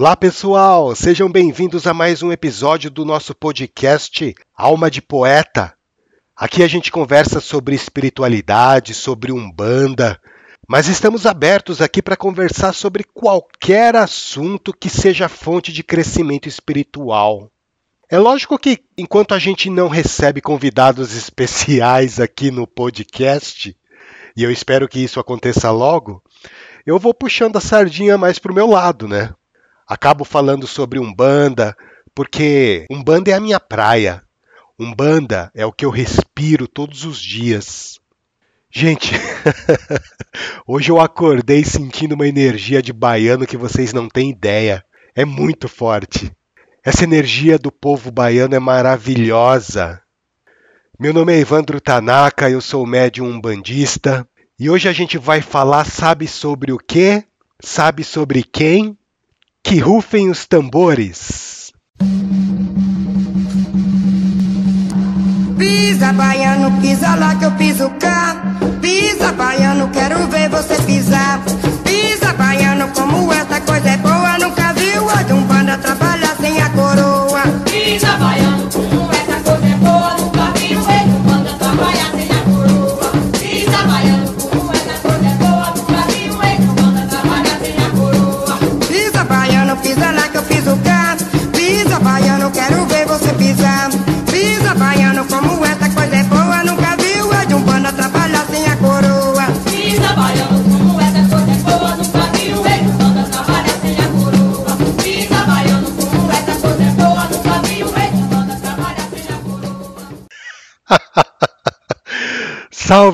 Olá, pessoal! Sejam bem-vindos a mais um episódio do nosso podcast Alma de Poeta. Aqui a gente conversa sobre espiritualidade, sobre umbanda, mas estamos abertos aqui para conversar sobre qualquer assunto que seja fonte de crescimento espiritual. É lógico que enquanto a gente não recebe convidados especiais aqui no podcast, e eu espero que isso aconteça logo, eu vou puxando a sardinha mais para o meu lado, né? Acabo falando sobre Umbanda, porque Umbanda é a minha praia. Umbanda é o que eu respiro todos os dias. Gente, hoje eu acordei sentindo uma energia de baiano que vocês não têm ideia. É muito forte. Essa energia do povo baiano é maravilhosa. Meu nome é Evandro Tanaka, eu sou médium umbandista e hoje a gente vai falar, sabe sobre o quê? Sabe sobre quem? Que rufem os tambores. Pisa, baiano, pisa lá que eu piso cá. Pisa, baiano, quero ver você pisar. Pisa, baiano, como essa coisa é boa. Nunca viu a de um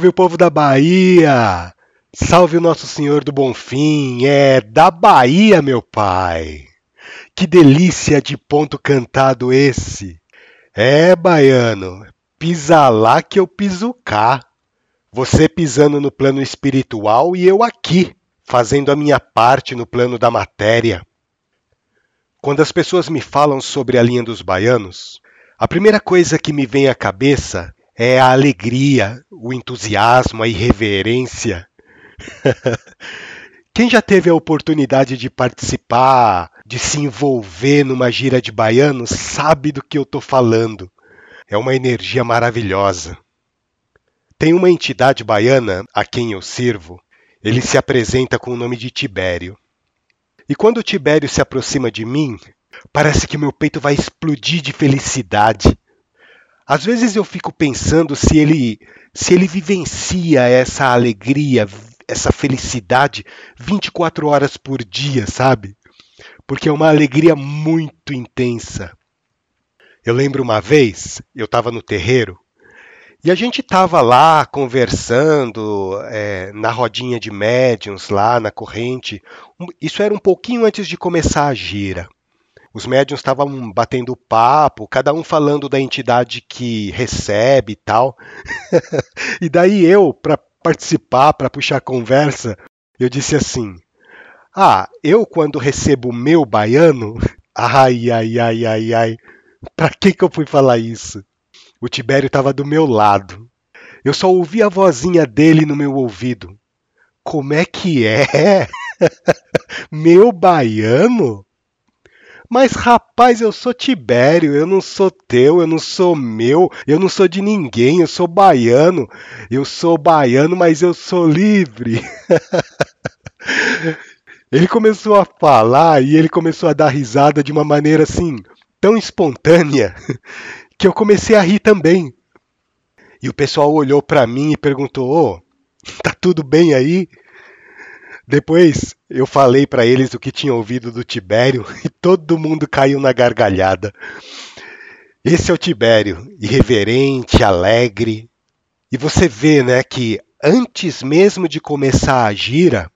Salve o povo da Bahia! Salve o Nosso Senhor do Bonfim! É da Bahia, meu pai! Que delícia de ponto cantado esse! É, baiano, pisa lá que eu piso cá. Você pisando no plano espiritual e eu aqui, fazendo a minha parte no plano da matéria. Quando as pessoas me falam sobre a linha dos baianos, a primeira coisa que me vem à cabeça é a alegria, o entusiasmo, a irreverência. Quem já teve a oportunidade de participar, de se envolver numa gira de baianos, sabe do que eu estou falando. É uma energia maravilhosa. Tem uma entidade baiana a quem eu sirvo, ele se apresenta com o nome de Tibério. E quando Tibério se aproxima de mim, parece que meu peito vai explodir de felicidade. Às vezes eu fico pensando se ele se ele vivencia essa alegria, essa felicidade 24 horas por dia, sabe? Porque é uma alegria muito intensa. Eu lembro uma vez, eu estava no terreiro e a gente estava lá conversando é, na rodinha de médiums, lá na corrente. Isso era um pouquinho antes de começar a gira. Os médiums estavam batendo papo, cada um falando da entidade que recebe e tal. e daí eu, para participar, para puxar a conversa, eu disse assim: Ah, eu quando recebo o meu baiano, ai, ai, ai, ai, ai, para que que eu fui falar isso? O Tibério estava do meu lado. Eu só ouvi a vozinha dele no meu ouvido. Como é que é? meu baiano? Mas rapaz, eu sou Tibério, eu não sou teu, eu não sou meu, eu não sou de ninguém, eu sou baiano. Eu sou baiano, mas eu sou livre. Ele começou a falar e ele começou a dar risada de uma maneira assim, tão espontânea, que eu comecei a rir também. E o pessoal olhou para mim e perguntou: Ô, tá tudo bem aí? Depois eu falei para eles o que tinha ouvido do Tibério e todo mundo caiu na gargalhada. Esse é o Tibério, irreverente, alegre. E você vê, né, que antes mesmo de começar a gira,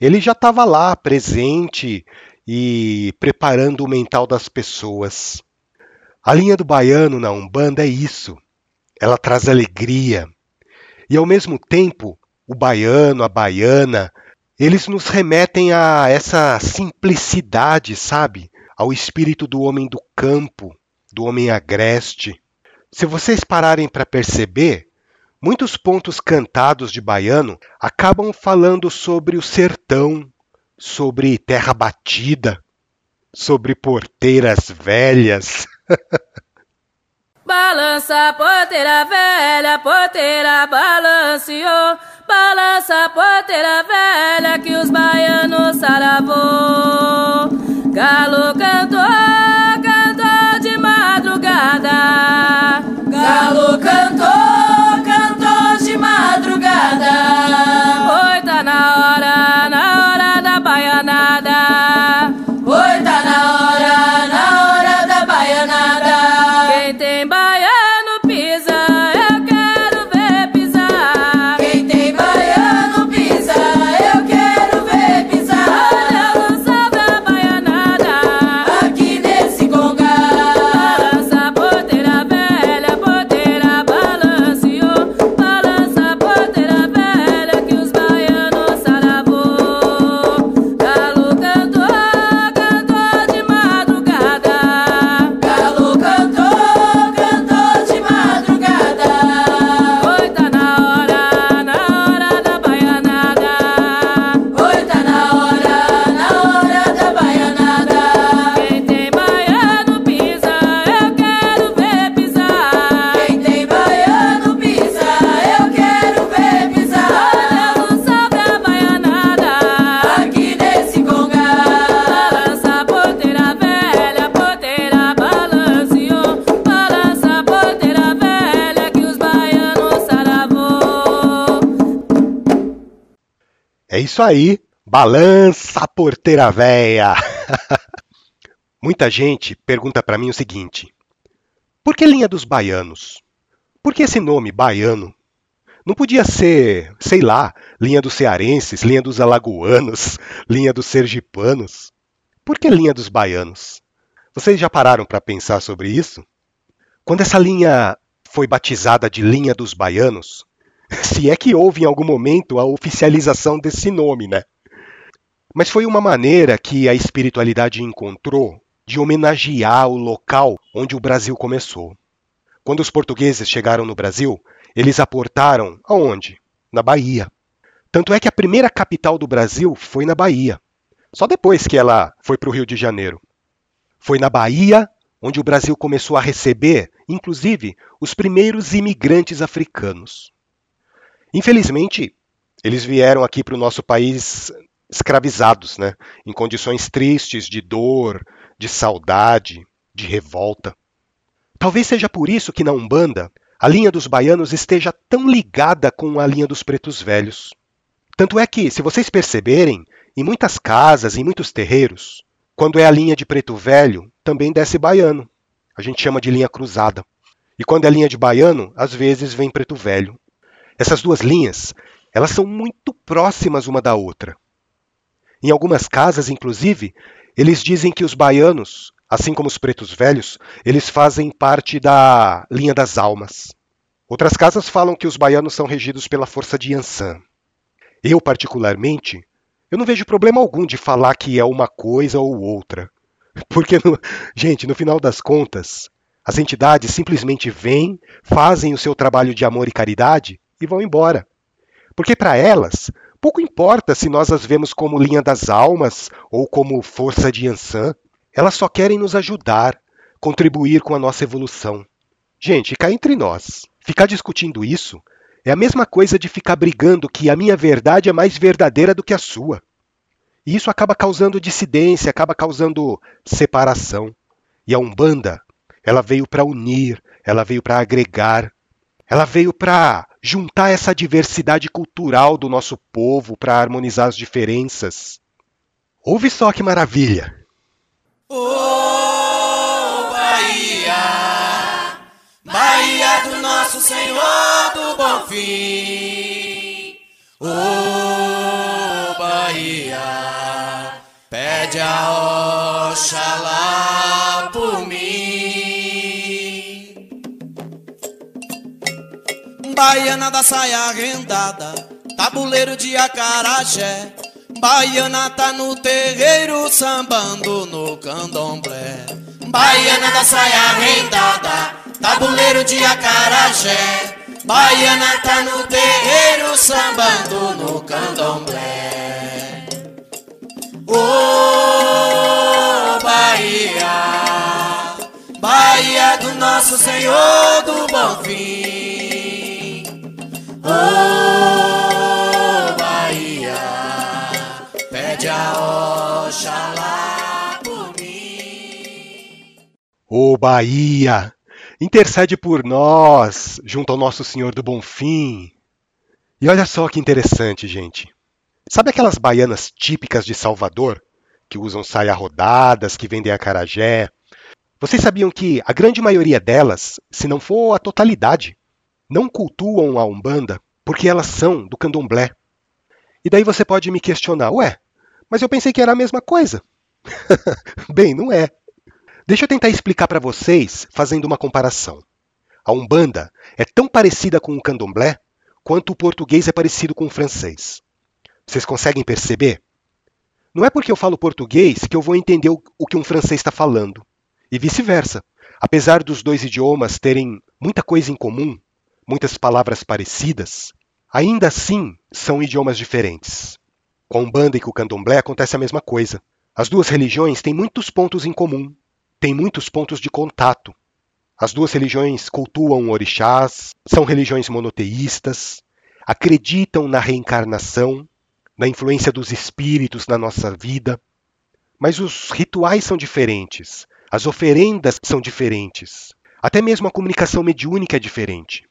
ele já estava lá, presente e preparando o mental das pessoas. A linha do baiano na Umbanda é isso. Ela traz alegria. E ao mesmo tempo, o baiano, a baiana, eles nos remetem a essa simplicidade, sabe? Ao espírito do homem do campo, do homem agreste. Se vocês pararem para perceber, muitos pontos cantados de baiano acabam falando sobre o sertão, sobre terra batida. sobre porteiras velhas. Balança, porteira velha, porteira balanceou. Balança, porteira velha, que os baianos saravou. Galo cantou, cantou de madrugada. Galo cantou, cantou de madrugada. Oi, tá na hora, isso aí, balança a porteira véia. Muita gente pergunta pra mim o seguinte: por que linha dos baianos? Por que esse nome baiano? Não podia ser, sei lá, linha dos cearenses, linha dos alagoanos, linha dos sergipanos? Por que linha dos baianos? Vocês já pararam para pensar sobre isso? Quando essa linha foi batizada de linha dos baianos, se é que houve em algum momento a oficialização desse nome, né? Mas foi uma maneira que a espiritualidade encontrou de homenagear o local onde o Brasil começou. Quando os portugueses chegaram no Brasil, eles aportaram aonde? Na Bahia. Tanto é que a primeira capital do Brasil foi na Bahia. Só depois que ela foi para o Rio de Janeiro. Foi na Bahia onde o Brasil começou a receber, inclusive, os primeiros imigrantes africanos. Infelizmente, eles vieram aqui para o nosso país escravizados, né? em condições tristes de dor, de saudade, de revolta. Talvez seja por isso que na Umbanda a linha dos baianos esteja tão ligada com a linha dos pretos velhos. Tanto é que, se vocês perceberem, em muitas casas, em muitos terreiros, quando é a linha de preto velho, também desce baiano. A gente chama de linha cruzada. E quando é linha de baiano, às vezes vem preto velho. Essas duas linhas, elas são muito próximas uma da outra. Em algumas casas, inclusive, eles dizem que os baianos, assim como os pretos velhos, eles fazem parte da linha das almas. Outras casas falam que os baianos são regidos pela força de Yansan. Eu, particularmente, eu não vejo problema algum de falar que é uma coisa ou outra. Porque, no- gente, no final das contas, as entidades simplesmente vêm, fazem o seu trabalho de amor e caridade e vão embora. Porque para elas, pouco importa se nós as vemos como linha das almas ou como força de Yansan. Elas só querem nos ajudar, contribuir com a nossa evolução. Gente, cá entre nós, ficar discutindo isso é a mesma coisa de ficar brigando que a minha verdade é mais verdadeira do que a sua. E isso acaba causando dissidência, acaba causando separação. E a Umbanda, ela veio para unir, ela veio para agregar, ela veio para juntar essa diversidade cultural do nosso povo, para harmonizar as diferenças. Ouve só que maravilha! Ô Bahia, Bahia do nosso Senhor do Bom Fim. Ô Bahia, pede a Oxalá por mim. Baiana da saia rendada, tabuleiro de acarajé. Baiana tá no terreiro, sambando no candomblé. Baiana da saia rendada, tabuleiro de acarajé. Baiana tá no terreiro, sambando no candomblé. Ô oh, Bahia, Bahia do Nosso Senhor do Bom Fim. Ô Bahia, pede a Oxalá por mim. Ô Bahia, intercede por nós, junto ao Nosso Senhor do Bom Fim. E olha só que interessante, gente. Sabe aquelas baianas típicas de Salvador, que usam saia rodadas, que vendem acarajé? Vocês sabiam que a grande maioria delas, se não for a totalidade, não cultuam a Umbanda porque elas são do candomblé? E daí você pode me questionar, ué, mas eu pensei que era a mesma coisa. Bem, não é. Deixa eu tentar explicar para vocês fazendo uma comparação. A Umbanda é tão parecida com o candomblé quanto o português é parecido com o francês. Vocês conseguem perceber? Não é porque eu falo português que eu vou entender o que um francês está falando. E vice-versa. Apesar dos dois idiomas terem muita coisa em comum, muitas palavras parecidas, ainda assim são idiomas diferentes. Com a Umbanda e com o Candomblé acontece a mesma coisa. As duas religiões têm muitos pontos em comum, têm muitos pontos de contato. As duas religiões cultuam orixás, são religiões monoteístas, acreditam na reencarnação, na influência dos espíritos na nossa vida. Mas os rituais são diferentes, as oferendas são diferentes, até mesmo a comunicação mediúnica é diferente.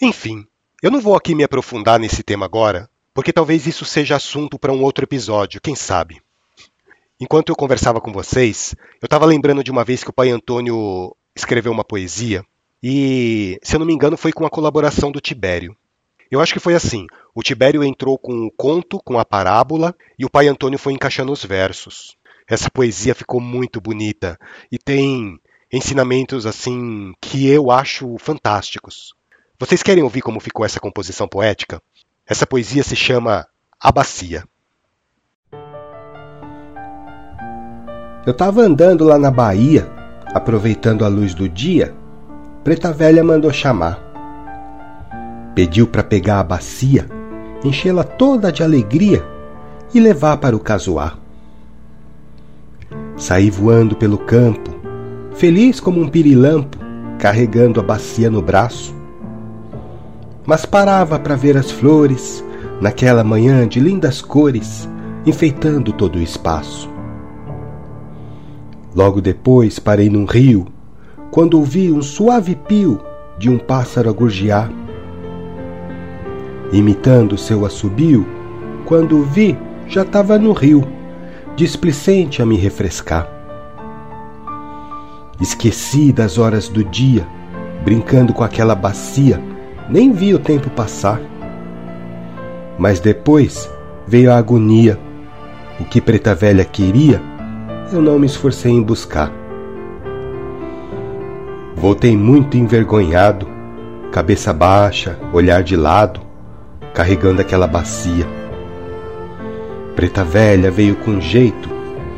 Enfim, eu não vou aqui me aprofundar nesse tema agora, porque talvez isso seja assunto para um outro episódio, quem sabe. Enquanto eu conversava com vocês, eu estava lembrando de uma vez que o pai Antônio escreveu uma poesia, e, se eu não me engano, foi com a colaboração do Tibério. Eu acho que foi assim: o Tibério entrou com o conto, com a parábola, e o pai Antônio foi encaixando os versos. Essa poesia ficou muito bonita e tem ensinamentos assim que eu acho fantásticos. Vocês querem ouvir como ficou essa composição poética? Essa poesia se chama A Bacia. Eu tava andando lá na Bahia, aproveitando a luz do dia. Preta Velha mandou chamar. Pediu para pegar a bacia, enchê-la toda de alegria e levar para o casuar. Saí voando pelo campo, feliz como um pirilampo, carregando a bacia no braço. Mas parava para ver as flores, naquela manhã de lindas cores, enfeitando todo o espaço. Logo depois parei num rio, quando ouvi um suave pio de um pássaro a gorjear. Imitando seu assobio, quando o vi, já estava no rio, displicente a me refrescar. Esqueci das horas do dia, brincando com aquela bacia, nem vi o tempo passar. Mas depois veio a agonia. O que Preta Velha queria, eu não me esforcei em buscar. Voltei muito envergonhado, cabeça baixa, olhar de lado, carregando aquela bacia. Preta Velha veio com jeito,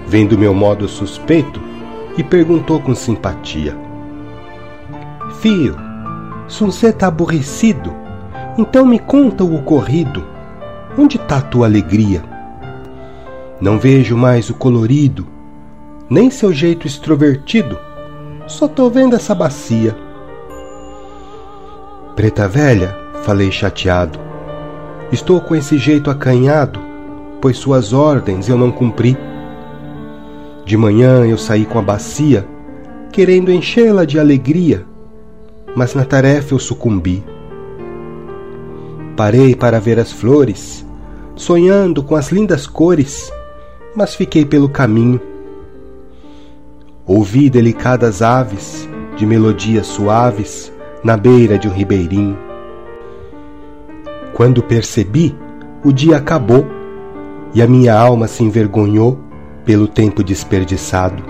vendo meu modo suspeito, e perguntou com simpatia: Fio, você tá aborrecido, então me conta o ocorrido. Onde tá tua alegria? Não vejo mais o colorido, nem seu jeito extrovertido. Só tô vendo essa bacia. Preta velha, falei chateado. Estou com esse jeito acanhado, pois suas ordens eu não cumpri. De manhã eu saí com a bacia, querendo enchê-la de alegria, mas na tarefa eu sucumbi. Parei para ver as flores, sonhando com as lindas cores, mas fiquei pelo caminho. Ouvi delicadas aves, de melodias suaves, na beira de um ribeirinho. Quando percebi, o dia acabou e a minha alma se envergonhou pelo tempo desperdiçado.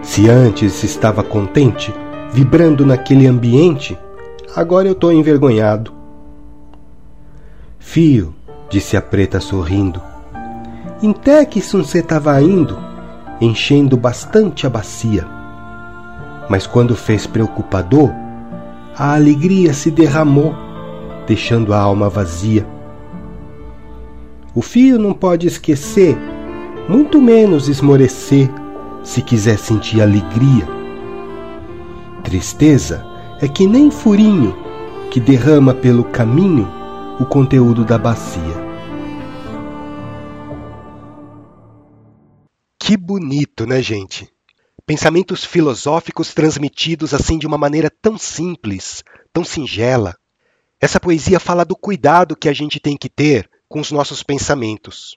Se antes estava contente, vibrando naquele ambiente, agora eu estou envergonhado. Fio, disse a preta sorrindo, em té que você estava indo, enchendo bastante a bacia. Mas quando fez preocupador, a alegria se derramou, deixando a alma vazia. O fio não pode esquecer, muito menos esmorecer, se quiser sentir alegria. Tristeza é que nem furinho que derrama pelo caminho o conteúdo da bacia. Que bonito, né, gente? Pensamentos filosóficos transmitidos assim de uma maneira tão simples, tão singela. Essa poesia fala do cuidado que a gente tem que ter com os nossos pensamentos.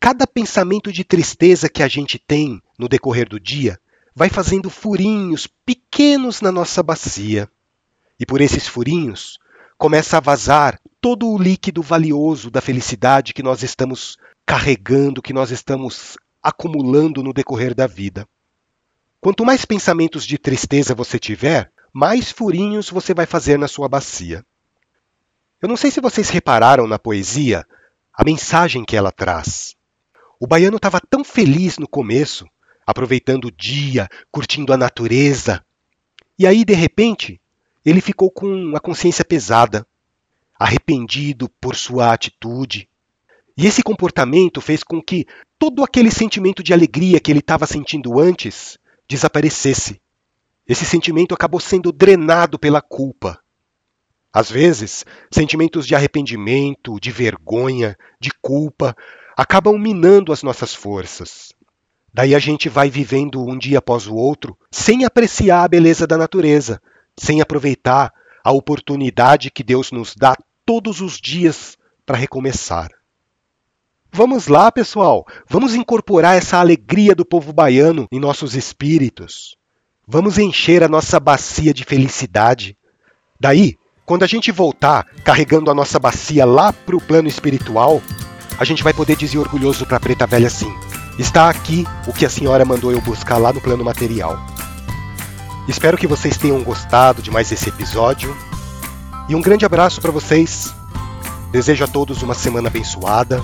Cada pensamento de tristeza que a gente tem no decorrer do dia vai fazendo furinhos pequenos na nossa bacia. E por esses furinhos começa a vazar todo o líquido valioso da felicidade que nós estamos carregando, que nós estamos acumulando no decorrer da vida. Quanto mais pensamentos de tristeza você tiver, mais furinhos você vai fazer na sua bacia. Eu não sei se vocês repararam na poesia a mensagem que ela traz. O baiano estava tão feliz no começo, aproveitando o dia, curtindo a natureza. E aí, de repente, ele ficou com a consciência pesada, arrependido por sua atitude. E esse comportamento fez com que todo aquele sentimento de alegria que ele estava sentindo antes desaparecesse. Esse sentimento acabou sendo drenado pela culpa. Às vezes, sentimentos de arrependimento, de vergonha, de culpa acabam minando as nossas forças. Daí a gente vai vivendo um dia após o outro sem apreciar a beleza da natureza, sem aproveitar a oportunidade que Deus nos dá todos os dias para recomeçar. Vamos lá, pessoal, vamos incorporar essa alegria do povo baiano em nossos espíritos. Vamos encher a nossa bacia de felicidade. Daí, quando a gente voltar carregando a nossa bacia lá para o plano espiritual, a gente vai poder dizer orgulhoso para a preta velha assim: está aqui o que a senhora mandou eu buscar lá no plano material. Espero que vocês tenham gostado de mais esse episódio e um grande abraço para vocês. Desejo a todos uma semana abençoada,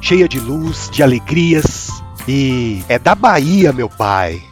cheia de luz, de alegrias e é da Bahia, meu pai.